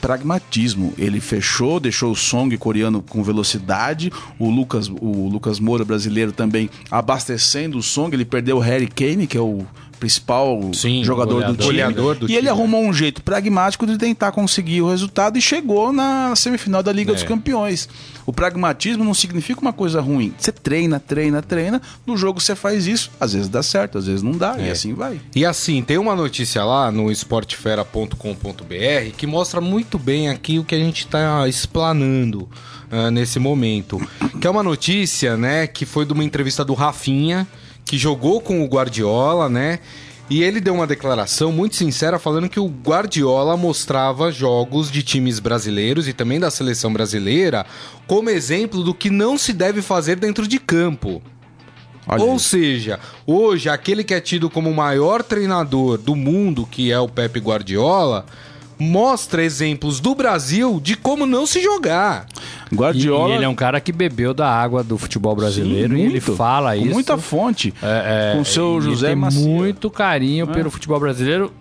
Speaker 3: pragmatismo. Ele fechou, deixou o Song coreano com velocidade, o Lucas, o Lucas Moura brasileiro também abastecendo o Song. Ele perdeu o Harry Kane, que é o principal
Speaker 2: Sim,
Speaker 3: jogador
Speaker 2: goleador,
Speaker 3: do time.
Speaker 2: Do
Speaker 3: e
Speaker 2: time.
Speaker 3: ele arrumou um jeito pragmático de tentar conseguir o resultado e chegou na semifinal da Liga é. dos Campeões. O pragmatismo não significa uma coisa ruim. Você treina, treina, treina. No jogo você faz isso. Às vezes dá certo, às vezes não dá. É. E assim vai.
Speaker 2: E assim, tem uma notícia lá no esportefera.com.br que mostra muito bem aqui o que a gente está explanando uh, nesse momento. Que é uma notícia, né, que foi de uma entrevista do Rafinha que jogou com o Guardiola, né? E ele deu uma declaração muito sincera falando que o Guardiola mostrava jogos de times brasileiros e também da seleção brasileira como exemplo do que não se deve fazer dentro de campo. Olha Ou isso. seja, hoje aquele que é tido como o maior treinador do mundo, que é o Pepe Guardiola, mostra exemplos do Brasil de como não se jogar.
Speaker 4: Guardiola. E, e ele é um cara que bebeu da água do futebol brasileiro Sim, e ele fala
Speaker 3: com
Speaker 4: isso.
Speaker 3: muita fonte. É, é, com o seu José
Speaker 4: ele tem muito carinho é. pelo futebol brasileiro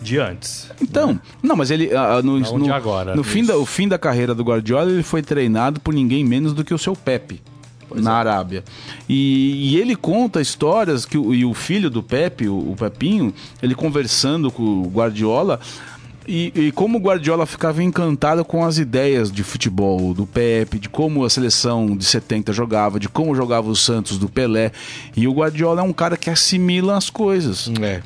Speaker 4: de antes.
Speaker 3: Então, né? não, mas ele uh, no, não no, agora, no fim da, o fim da carreira do Guardiola ele foi treinado por ninguém menos do que o seu Pepe. Pois na é. Arábia. E, e, ele conta histórias que o, e o filho do Pepe, o, o Pepinho, ele conversando com o Guardiola, e, e, como o Guardiola ficava encantado com as ideias de futebol do Pepe, de como a seleção de 70 jogava, de como jogava o Santos do Pelé. E o Guardiola é um cara que assimila as coisas. É.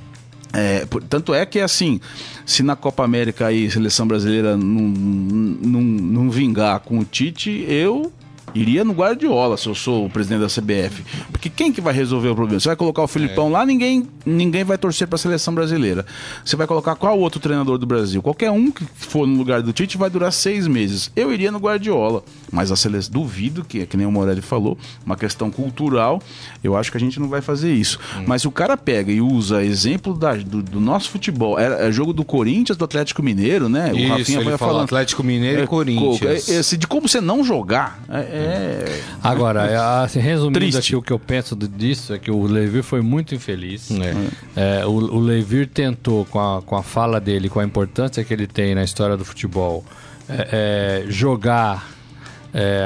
Speaker 3: É, tanto é que assim, se na Copa América aí a seleção brasileira não, não, não vingar com o Tite, eu iria no Guardiola se eu sou o presidente da CBF. Porque quem que vai resolver o problema? Você vai colocar o Filipão é. lá, ninguém, ninguém vai torcer para a seleção brasileira. Você vai colocar qual outro treinador do Brasil? Qualquer um que for no lugar do Tite vai durar seis meses. Eu iria no Guardiola. Mas a seleção, duvido que, que nem o Morelli falou, uma questão cultural, eu acho que a gente não vai fazer isso. Hum. Mas se o cara pega e usa exemplo da, do, do, nosso futebol, é, é, jogo do Corinthians, do Atlético Mineiro, né?
Speaker 2: Isso, o Rafinha vai falando. Atlético Mineiro é, e Corinthians.
Speaker 3: É, de como você não jogar. É, é,
Speaker 4: Agora, é, assim, resumindo Triste. aqui o que eu penso disso é que o Levir foi muito infeliz. É. é. o, o Levir tentou, com a, com a fala dele, com a importância que ele tem na história do futebol, é, jogar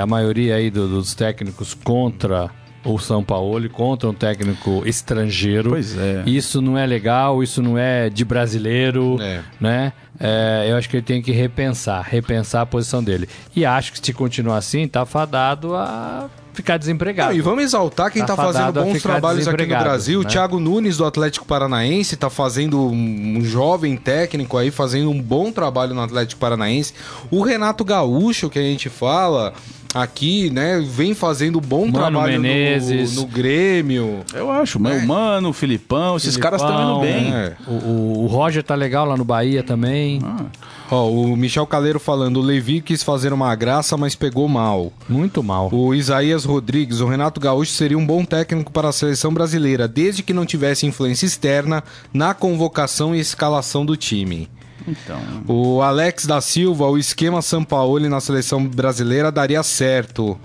Speaker 4: a maioria aí do, dos técnicos contra o São Paulo contra um técnico estrangeiro.
Speaker 3: Pois é.
Speaker 4: Isso não é legal, isso não é de brasileiro, é. né? É, eu acho que ele tem que repensar, repensar a posição dele. E acho que se continuar assim, tá fadado a ficar desempregado. Não,
Speaker 2: e vamos exaltar quem está tá fazendo bons trabalhos aqui no Brasil. Né? O Thiago Nunes, do Atlético Paranaense, está fazendo um, um, jovem técnico aí, fazendo um bom trabalho no Atlético Paranaense. O Renato Gaúcho, que a gente fala aqui, né, vem fazendo bom Mano trabalho
Speaker 4: Menezes.
Speaker 2: No, no Grêmio.
Speaker 3: Eu acho, é. o Mano, o Filipão, esses Filipão, caras estão indo bem.
Speaker 4: É. O, o, Roger tá legal lá no Bahia também. Ah.
Speaker 2: Ó, o Michel Caleiro falando, o Levi quis fazer uma graça, mas pegou mal.
Speaker 4: Muito mal.
Speaker 2: O Isaías Rodrigues, o Renato Gaúcho seria um bom técnico para a seleção brasileira, desde que não tivesse influência externa na convocação e escalação do time. Então. O Alex da Silva, o esquema Sampaoli na seleção brasileira daria certo.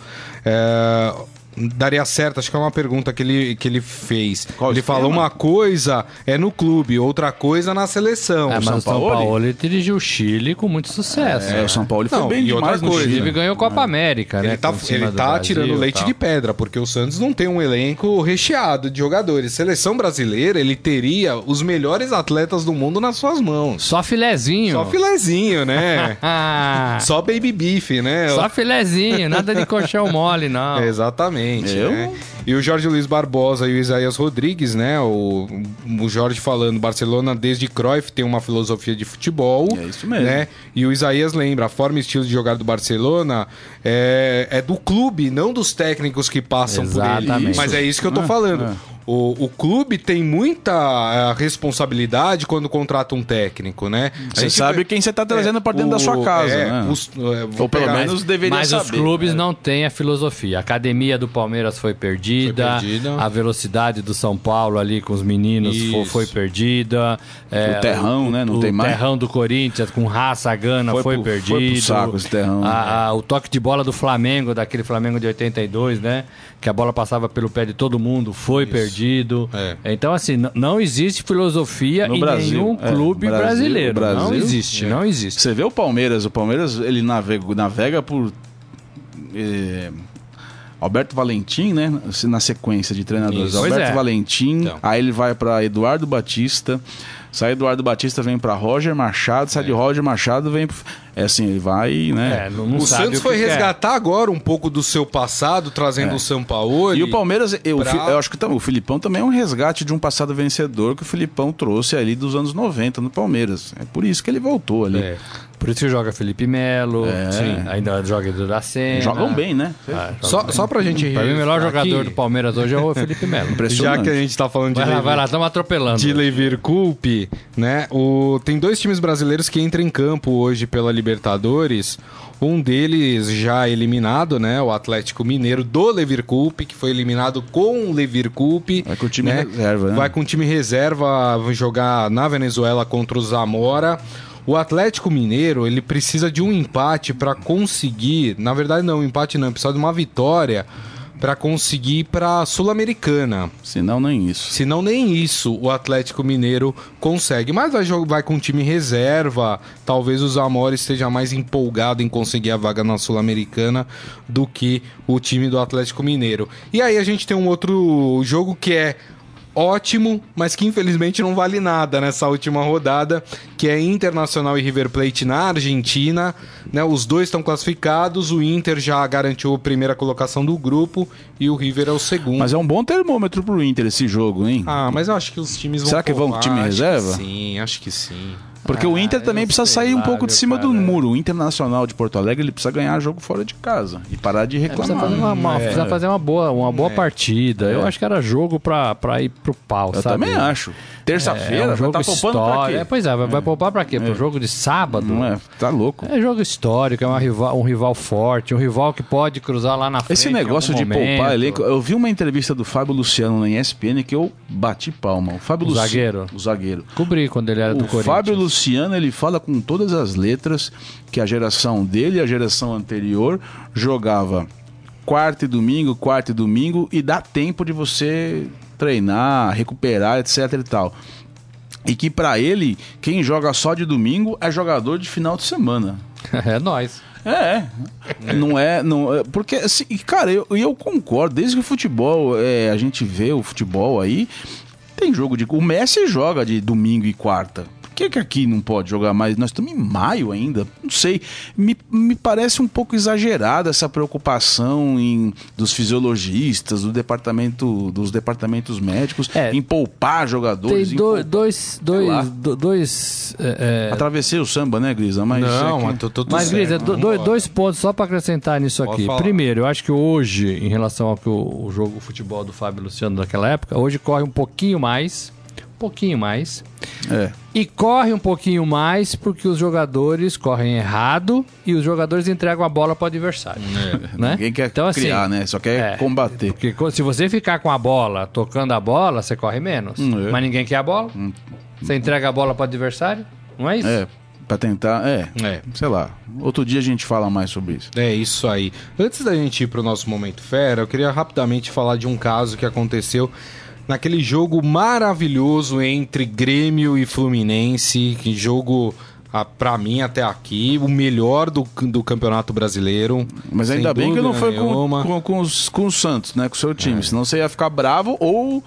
Speaker 2: É, daria certo, acho que é uma pergunta que ele, que ele fez. Qual ele falou uma coisa é no clube, outra coisa na seleção.
Speaker 4: É, mas São o São Paulo ele dirigiu o Chile com muito sucesso.
Speaker 3: É, o São Paulo foi não, bem demais
Speaker 4: no coisa. Chile ganhou Copa América,
Speaker 2: ele
Speaker 4: né?
Speaker 2: Tá, ele tá tirando leite de pedra, porque o Santos não tem um elenco recheado de jogadores. Seleção brasileira, ele teria os melhores atletas do mundo nas suas mãos.
Speaker 4: Só filezinho.
Speaker 2: Só filezinho, né? Só baby beef, né?
Speaker 4: Só filezinho, nada de colchão mole, não.
Speaker 2: Exatamente. Exatamente. Eu? Né? E o Jorge Luiz Barbosa e o Isaías Rodrigues, né? O, o Jorge falando, Barcelona desde Cruyff tem uma filosofia de futebol.
Speaker 3: É isso mesmo.
Speaker 2: Né? E o Isaías lembra, a forma e estilo de jogar do Barcelona é, é do clube, não dos técnicos que passam Exatamente. por ele. Mas é isso que eu tô ah, falando. É. O, o clube tem muita uh, responsabilidade quando contrata um técnico, né?
Speaker 3: Você sabe quem você está trazendo é, para dentro o, da sua casa, é, né? Os,
Speaker 4: é, Ou pelo menos deveria mas saber. Mas os clubes né? não têm a filosofia. A academia do Palmeiras foi perdida, foi perdida. a velocidade do São Paulo ali com os meninos foi, foi, perdida.
Speaker 3: É, o terrão, né? Não o, tem mais.
Speaker 4: O terrão do Corinthians com raça gana foi, foi pro, perdido. Foi pro
Speaker 3: saco esse terrão.
Speaker 4: A, a, o toque de bola do Flamengo, daquele Flamengo de 82, né? Que a bola passava pelo pé de todo mundo, foi Isso. perdido perdido. É. Então, assim, não existe filosofia no em Brasil. nenhum é, clube Brasil, brasileiro. Brasil, não existe, é. não existe.
Speaker 3: Você vê o Palmeiras, o Palmeiras ele navega, navega por. Eh, Alberto Valentim, né? Na sequência de treinadores. Isso. Alberto é. Valentim, então. aí ele vai para Eduardo Batista. Sai Eduardo Batista, vem para Roger Machado, sai de é. Roger Machado, vem. É assim, ele vai, né?
Speaker 2: É, não, não o Santos o foi resgatar agora um pouco do seu passado, trazendo é. o São Paulo.
Speaker 3: E o Palmeiras, eu, pra... eu acho que o Filipão também é um resgate de um passado vencedor que o Filipão trouxe ali dos anos 90 no Palmeiras. É por isso que ele voltou ali.
Speaker 4: Por isso que joga Felipe Melo, é. sim, ainda joga Edu da Senna.
Speaker 3: Jogam bem, né?
Speaker 2: Ah, só, bem. só pra gente
Speaker 4: Pra mim, o melhor jogador do Palmeiras hoje é o Felipe Melo.
Speaker 2: Já que a gente tá falando de.
Speaker 4: Vai lá, vai lá, estamos atropelando.
Speaker 2: De Levir Coupe, né? O... Tem dois times brasileiros que entram em campo hoje pela Libertadores. Um deles já eliminado, né? O Atlético Mineiro do Levir Coupe, que foi eliminado com o Levir Coupe.
Speaker 3: Vai com o time né? reserva, né?
Speaker 2: Vai com o time reserva jogar na Venezuela contra o Zamora. O Atlético Mineiro, ele precisa de um empate para conseguir, na verdade não, um empate não, precisa de uma vitória para conseguir para Sul-Americana.
Speaker 3: Se não nem isso.
Speaker 2: Se não nem isso, o Atlético Mineiro consegue, mas vai vai com time reserva. Talvez o Zamora esteja mais empolgado em conseguir a vaga na Sul-Americana do que o time do Atlético Mineiro. E aí a gente tem um outro jogo que é ótimo, mas que infelizmente não vale nada nessa última rodada, que é Internacional e River Plate na Argentina. Né? Os dois estão classificados, o Inter já garantiu a primeira colocação do grupo e o River é o segundo.
Speaker 3: Mas é um bom termômetro pro Inter esse jogo, hein?
Speaker 2: Ah, mas eu acho que os times vão.
Speaker 3: Será que vão com time reserva?
Speaker 2: Sim, acho que sim.
Speaker 3: Porque ah, o Inter também precisa sair um pouco de cima cara. do muro. O Internacional de Porto Alegre ele precisa ganhar jogo fora de casa e parar de reclamar. É,
Speaker 4: precisa fazer uma, uma é. precisa fazer uma boa, uma boa é. partida. Eu é. acho que era jogo pra, pra ir pro pau,
Speaker 3: Eu
Speaker 4: sabe?
Speaker 3: também acho. Terça-feira, é,
Speaker 4: um jogo tá histórico. É, pois é, vai, vai poupar pra quê? Pro jogo de sábado?
Speaker 3: Não é, tá louco.
Speaker 4: É jogo histórico, é uma rival, um rival forte, um rival que pode cruzar lá na frente.
Speaker 3: Esse negócio de momento. poupar elenco, eu vi uma entrevista do Fábio Luciano na ESPN que eu bati palma. O Fábio
Speaker 4: o Luci... zagueiro.
Speaker 3: O zagueiro.
Speaker 4: Cobri quando ele era o do Corinthians.
Speaker 3: Fábio Luciano, ele fala com todas as letras que a geração dele e a geração anterior jogava quarta e domingo, quarta e domingo e dá tempo de você treinar, recuperar, etc e tal. E que para ele, quem joga só de domingo é jogador de final de semana.
Speaker 4: É nós.
Speaker 3: É, não é, não, é, porque assim, cara, eu, eu concordo, desde que o futebol, é, a gente vê o futebol aí, tem jogo de, o Messi joga de domingo e quarta, que, que aqui não pode jogar mais? Nós estamos em maio ainda. Não sei. Me, me parece um pouco exagerada essa preocupação em, dos fisiologistas, do departamento, dos departamentos médicos, é, em poupar jogadores.
Speaker 4: Tem do, poupar, dois. dois, do, dois
Speaker 3: é, é, Atravessei o samba, né, Grisa?
Speaker 4: Mas não, é mas, tô, tô, mas Grisa, do, dois, dois pontos só para acrescentar nisso aqui. Falar. Primeiro, eu acho que hoje, em relação ao que o, o jogo o futebol do Fábio Luciano daquela época, hoje corre um pouquinho mais pouquinho mais.
Speaker 3: É.
Speaker 4: E corre um pouquinho mais porque os jogadores correm errado e os jogadores entregam a bola para o adversário. É. Né?
Speaker 3: Ninguém quer então, assim, criar, assim, né? Só quer é, combater.
Speaker 4: Porque se você ficar com a bola, tocando a bola, você corre menos. Hum, é. Mas ninguém quer a bola. Hum. Você entrega a bola para o adversário. Não é isso?
Speaker 3: É. Pra tentar, é, é, sei lá. Outro dia a gente fala mais sobre isso.
Speaker 2: É isso aí. Antes da gente ir pro nosso momento fera, eu queria rapidamente falar de um caso que aconteceu naquele jogo maravilhoso entre Grêmio e Fluminense, que jogo ah, para mim até aqui o melhor do, do Campeonato Brasileiro.
Speaker 3: Mas ainda bem que não foi com, com, com, os, com o Santos, né, com o seu time, é. senão você ia ficar bravo ou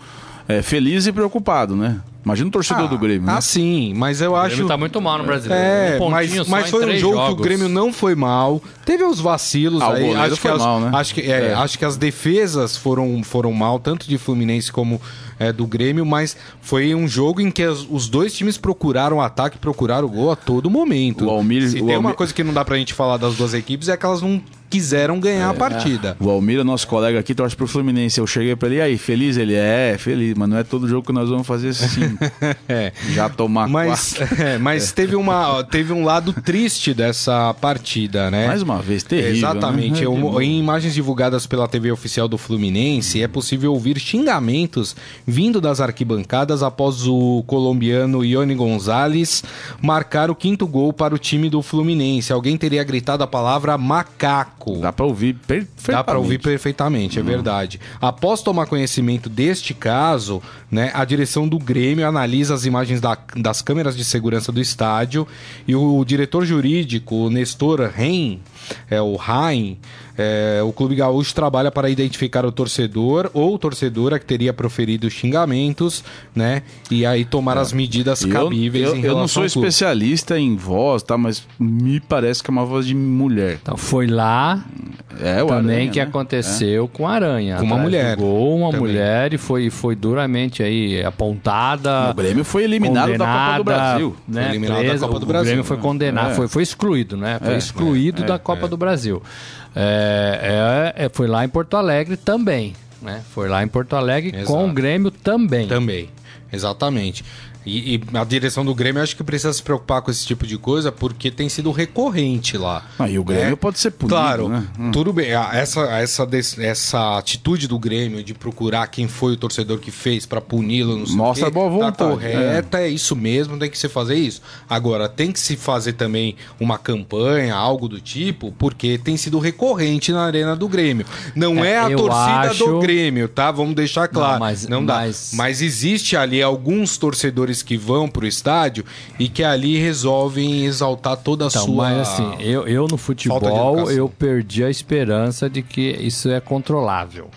Speaker 3: é, feliz e preocupado, né? Imagina o torcedor
Speaker 2: ah,
Speaker 3: do Grêmio. Né?
Speaker 2: Ah, sim, mas eu o acho. O Grêmio
Speaker 4: tá muito mal no brasileiro.
Speaker 2: É, um mas, mas foi um jogo jogos. que o Grêmio não foi mal. Teve os vacilos ah, aí. acho que as, mal, né? Acho que, é, é. acho que as defesas foram, foram mal, tanto de Fluminense como é, do Grêmio, mas foi um jogo em que as, os dois times procuraram ataque, procuraram gol a todo momento.
Speaker 3: O Almir,
Speaker 2: Se
Speaker 3: o
Speaker 2: tem
Speaker 3: Almir...
Speaker 2: uma coisa que não dá pra gente falar das duas equipes é que elas não quiseram ganhar é, a partida.
Speaker 3: O Almir, nosso colega aqui, torce pro Fluminense. Eu cheguei pra ele, e aí, feliz? Ele é, feliz, mas não é todo jogo que nós vamos fazer assim.
Speaker 2: é.
Speaker 3: Já tomar
Speaker 2: mas, é, mas teve, uma, teve um lado triste dessa partida, né?
Speaker 3: Mais uma vez, terrível.
Speaker 2: Exatamente.
Speaker 3: Né?
Speaker 2: Eu, em imagens divulgadas pela TV oficial do Fluminense, é possível ouvir xingamentos vindo das arquibancadas após o colombiano Ione Gonzalez marcar o quinto gol para o time do Fluminense. Alguém teria gritado a palavra macaco
Speaker 3: Dá para ouvir perfeitamente.
Speaker 2: Dá para ouvir perfeitamente, é hum. verdade. Após tomar conhecimento deste caso, né, a direção do Grêmio analisa as imagens da, das câmeras de segurança do estádio e o diretor jurídico, o Nestor Ren, é o Rain, é, o Clube Gaúcho trabalha para identificar o torcedor ou torcedora que teria proferido xingamentos, né? E aí tomar é. as medidas cabíveis
Speaker 3: eu, eu, eu não sou especialista em voz, tá? Mas me parece que é uma voz de mulher.
Speaker 4: Então foi lá, É, o também Aranha, que né? aconteceu é. com a Aranha.
Speaker 2: Com uma mulher.
Speaker 4: Jogou uma também. mulher e foi, foi duramente aí apontada.
Speaker 3: O Grêmio foi eliminado da Copa do Brasil.
Speaker 4: Né? Foi eliminado da Copa do Brasil. O Grêmio foi condenado, é. foi, foi excluído, né? Foi é, excluído é, da Copa do Brasil. É, foi lá em Porto Alegre também. Né? Foi lá em Porto Alegre Exato. com o Grêmio também.
Speaker 2: Também, exatamente. E, e, a direção do Grêmio acho que precisa se preocupar com esse tipo de coisa porque tem sido recorrente lá.
Speaker 3: Ah, e o Grêmio é, pode ser punido,
Speaker 2: Claro,
Speaker 3: né?
Speaker 2: hum. tudo bem. Essa, essa, essa atitude do Grêmio de procurar quem foi o torcedor que fez para puni-lo,
Speaker 3: Mostra
Speaker 2: a
Speaker 3: boa tá vontade. Tá
Speaker 2: correta, é. é. isso mesmo, tem que se fazer isso. Agora, tem que se fazer também uma campanha, algo do tipo, porque tem sido recorrente na arena do Grêmio. Não é, é a torcida acho... do Grêmio, tá? Vamos deixar claro. Não, mas, Não dá. Mas... mas existe ali alguns torcedores jogadores que vão pro estádio e que ali resolvem exaltar toda a então, sua.
Speaker 4: Mas assim, eu, eu no futebol eu perdi a esperança de que isso é controlável.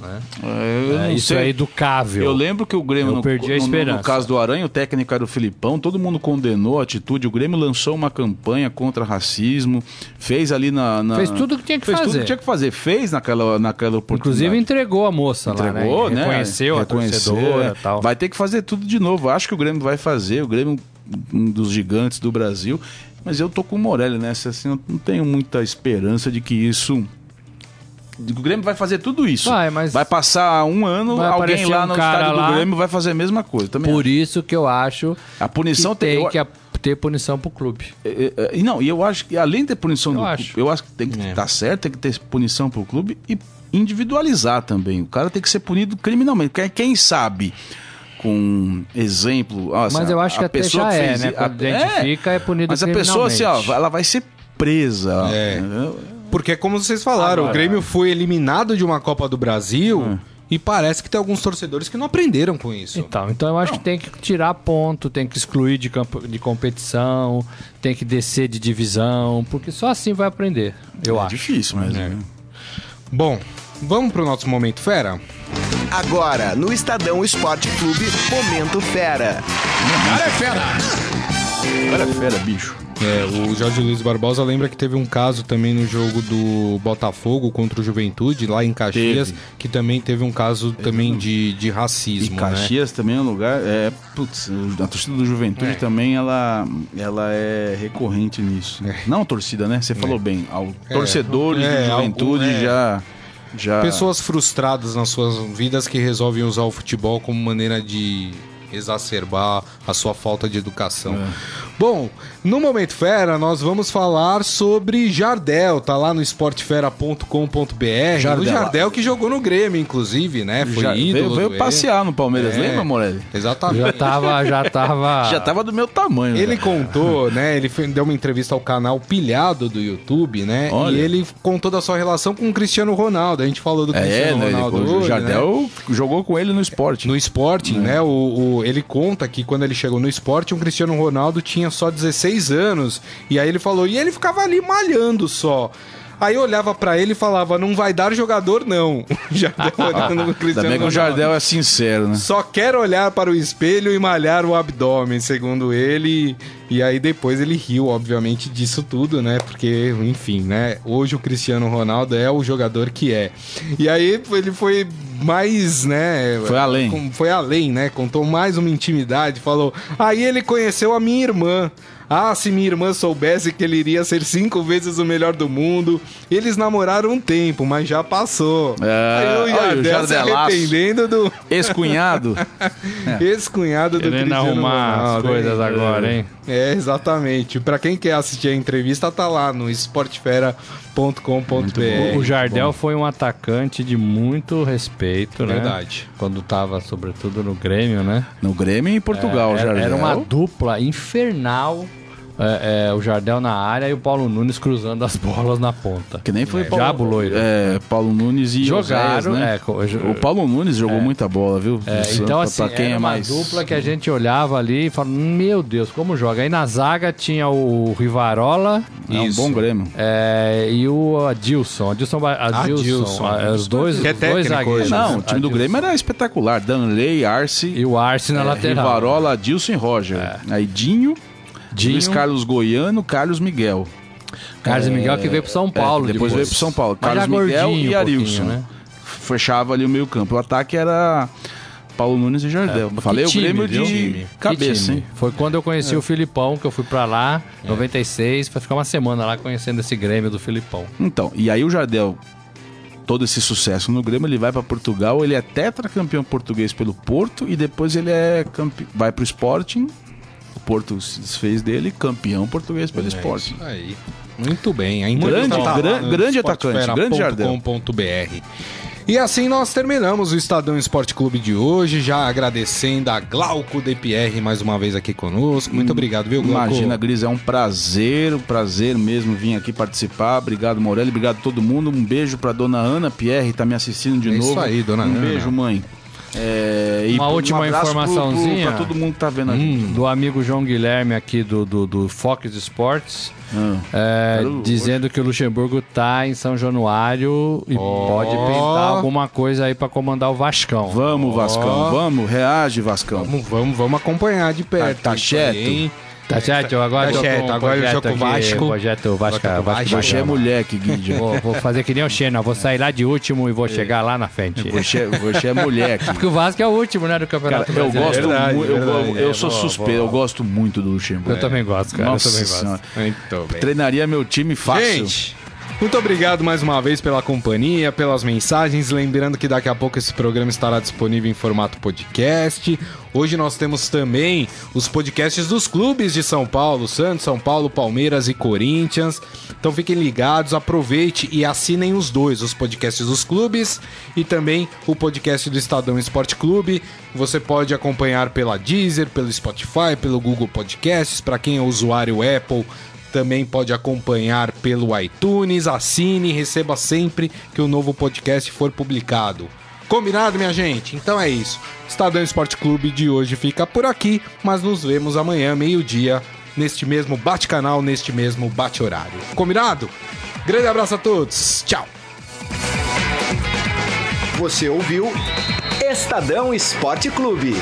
Speaker 4: Né? É, isso é sei. é educável.
Speaker 3: Eu lembro que o Grêmio, no, perdi a esperança. No, no, caso do Aranha, o técnico era o Filipão, todo mundo condenou a atitude. O Grêmio lançou uma campanha contra racismo, fez ali na. na
Speaker 4: fez tudo que tinha que
Speaker 3: fez
Speaker 4: fazer.
Speaker 3: Fez tudo que tinha que fazer, fez naquela, naquela oportunidade.
Speaker 4: Inclusive entregou a moça entregou, lá, né? Reconheceu né? a torcedora é. tal.
Speaker 3: Vai ter que fazer tudo de novo. Acho que o Grêmio vai fazer. O Grêmio, um dos gigantes do Brasil. Mas eu tô com o Morelli nessa, assim, eu não tenho muita esperança de que isso o Grêmio vai fazer tudo isso. Vai, mas vai passar um ano, alguém lá um no estádio lá... do Grêmio vai fazer a mesma coisa. Também
Speaker 4: Por acho. isso que eu acho
Speaker 3: a punição
Speaker 4: que tem, tem que ter punição pro clube.
Speaker 3: E, e, não, e eu acho que além de ter punição eu do acho. clube, eu acho que tem que é. estar tá certo, tem que ter punição pro clube e individualizar também. O cara tem que ser punido criminalmente. Quem, quem sabe com exemplo.
Speaker 4: Nossa, mas eu acho que a até pessoa já é, né? Quando a, identifica, é, é punido
Speaker 3: Mas a pessoa, assim, ó, ela vai ser presa. É.
Speaker 2: Porque, como vocês falaram, Agora... o Grêmio foi eliminado de uma Copa do Brasil. Hum. E parece que tem alguns torcedores que não aprenderam com isso.
Speaker 4: Então, então eu acho não. que tem que tirar ponto, tem que excluir de, campo, de competição, tem que descer de divisão, porque só assim vai aprender, eu é acho.
Speaker 3: É difícil, mas... É.
Speaker 2: Bom, vamos pro nosso Momento Fera?
Speaker 1: Agora, no Estadão Esporte Clube, Momento Fera.
Speaker 3: Cara é fera! Cara é fera, bicho.
Speaker 2: É, o Jorge Luiz Barbosa lembra que teve um caso também no jogo do Botafogo contra o Juventude, lá em Caxias, teve. que também teve um caso também de, de racismo.
Speaker 3: E né? Caxias
Speaker 2: né?
Speaker 3: também é um lugar. É, putz, a torcida do Juventude é. também ela, ela é recorrente nisso. É. Não a torcida, né? Você falou é. bem. Ao é. torcedores do Juventude já. Já...
Speaker 2: Pessoas frustradas nas suas vidas que resolvem usar o futebol como maneira de exacerbar a sua falta de educação. É. Bom, no Momento Fera, nós vamos falar sobre Jardel, tá lá no esportefera.com.br. Jardel. O Jardel que jogou no Grêmio, inclusive, né? Foi já, ídolo.
Speaker 3: Veio, veio passear no Palmeiras, é, lembra, Morelli?
Speaker 2: Exatamente.
Speaker 4: Já tava, já tava.
Speaker 3: já tava do meu tamanho.
Speaker 2: Ele né? contou, né? Ele deu uma entrevista ao canal Pilhado do YouTube, né? Olha. E ele contou da sua relação com o Cristiano Ronaldo. A gente falou do é, Cristiano né, Ronaldo.
Speaker 3: Ele, hoje, o Jardel né? jogou com ele no esporte.
Speaker 2: No esporte, é. né? O, o, ele conta que quando ele chegou no esporte, o Cristiano Ronaldo tinha só 16 anos e aí ele falou, e ele ficava ali malhando só. Aí eu olhava para ele e falava, não vai dar jogador, não.
Speaker 3: Jardel olhando Cristiano Também que o Jardel é sincero, né?
Speaker 2: Só quer olhar para o espelho e malhar o abdômen, segundo ele. E aí depois ele riu, obviamente, disso tudo, né? Porque, enfim, né? Hoje o Cristiano Ronaldo é o jogador que é. E aí ele foi mais, né?
Speaker 3: Foi além.
Speaker 2: Foi além, né? Contou mais uma intimidade, falou. Aí ele conheceu a minha irmã. Ah, se minha irmã soubesse que ele iria ser cinco vezes o melhor do mundo. Eles namoraram um tempo, mas já passou.
Speaker 3: É, Aí eu ia olha, o se arrependendo do. Ex-cunhado.
Speaker 2: Ex-cunhado do
Speaker 4: Querendo Cristiano arrumar Ronaldo, as coisas hein? agora, hein?
Speaker 2: É, exatamente. Para quem quer assistir a entrevista, tá lá no esportefera.com.br.
Speaker 4: O Jardel foi um atacante de muito respeito,
Speaker 2: né? Verdade.
Speaker 4: Quando tava, sobretudo, no Grêmio, né?
Speaker 3: No Grêmio e em Portugal,
Speaker 4: é,
Speaker 3: Jardel.
Speaker 4: Era uma dupla infernal é, é, o Jardel na área e o Paulo Nunes cruzando as bolas na ponta.
Speaker 3: Que nem foi
Speaker 4: é, Paulo, Jabo Loiro.
Speaker 3: É, Paulo Nunes e
Speaker 4: Jogaram,
Speaker 3: né? É, o Paulo Nunes jogou é. muita bola, viu?
Speaker 4: então, assim, pra quem era é mais... uma dupla que a gente olhava ali e falava, meu Deus, como joga. Aí na zaga tinha o Rivarola.
Speaker 3: É um bom Grêmio.
Speaker 4: e o Adilson. Adilson, Adilson, Adilson os dois,
Speaker 2: que é dois zagueiros.
Speaker 3: Não, o time do Grêmio era espetacular. Danley, Arce.
Speaker 4: E o Arce na lateral.
Speaker 3: Rivarola, Adilson e Roger. Aí Dinho... Dinho. Luiz Carlos Goiano, Carlos Miguel.
Speaker 4: Carlos é, Miguel que veio pro São é, Paulo.
Speaker 3: É, depois, depois, veio pro São Paulo. Carlos Miguel e Arilson. Né? Fechava ali o meio campo. O ataque era Paulo Nunes e Jardel. É, Falei o Grêmio de time. cabeça, hein?
Speaker 4: Foi quando eu conheci é. o Filipão, que eu fui para lá, é. 96, para ficar uma semana lá conhecendo esse Grêmio do Filipão.
Speaker 3: Então, e aí o Jardel todo esse sucesso no Grêmio, ele vai para Portugal, ele é tetracampeão português pelo Porto e depois ele é campe... vai para o Sporting. O Porto se desfez dele, campeão português pelo é. Isso
Speaker 2: aí. Muito bem. Aí
Speaker 3: grande, gran, grande atacante, grande Jardel.
Speaker 2: E assim nós terminamos o Estadão Esporte Clube de hoje, já agradecendo a Glauco DPR mais uma vez aqui conosco. Muito obrigado, viu,
Speaker 3: Glauco? Imagina, Gris, é um prazer, um prazer mesmo vir aqui participar. Obrigado, Morelli, obrigado a todo mundo. Um beijo pra dona Ana Pierre, tá me assistindo de é novo.
Speaker 2: Isso aí, dona um
Speaker 3: Ana. Um beijo, mãe.
Speaker 4: É, uma última um informaçãozinha
Speaker 3: para todo mundo que tá vendo
Speaker 4: hum, do amigo João Guilherme aqui do, do, do Fox Sports. Ah, é, dizendo que o Luxemburgo tá em São Januário e oh. pode pintar alguma coisa aí para comandar o Vascão.
Speaker 3: Vamos, Vascão, vamos, reage, Vascão.
Speaker 2: Vamos, vamos, vamos acompanhar de perto.
Speaker 3: Tá, tá certo.
Speaker 4: Tá certo, agora tá certo.
Speaker 2: agora eu jogo Vasco.
Speaker 4: Projeto Vasco. Vasco,
Speaker 3: Vasco é moleque, Guide.
Speaker 4: Vou, vou, fazer que nem o Xena, vou sair lá de último e vou é. chegar lá na frente.
Speaker 3: Você, você é moleque.
Speaker 4: Porque o Vasco é o último, né, do Campeonato
Speaker 3: cara, Eu gosto verdade, muito, verdade, eu, eu, sou suspeito, eu gosto muito do Luxemburgo.
Speaker 4: Eu também gosto, cara. Nossa eu também gosto.
Speaker 3: Muito Treinaria meu time fácil.
Speaker 2: Gente, muito obrigado mais uma vez pela companhia, pelas mensagens. Lembrando que daqui a pouco esse programa estará disponível em formato podcast. Hoje nós temos também os podcasts dos clubes de São Paulo, Santos, São Paulo, Palmeiras e Corinthians. Então fiquem ligados, aproveite e assinem os dois, os podcasts dos clubes e também o podcast do Estadão Esporte Clube. Você pode acompanhar pela Deezer, pelo Spotify, pelo Google Podcasts, para quem é usuário Apple também pode acompanhar pelo iTunes, assine e receba sempre que o novo podcast for publicado. Combinado, minha gente? Então é isso. Estadão Esporte Clube de hoje fica por aqui, mas nos vemos amanhã, meio-dia, neste mesmo bate-canal, neste mesmo bate-horário. Combinado? Grande abraço a todos. Tchau.
Speaker 1: Você ouviu Estadão Esporte Clube.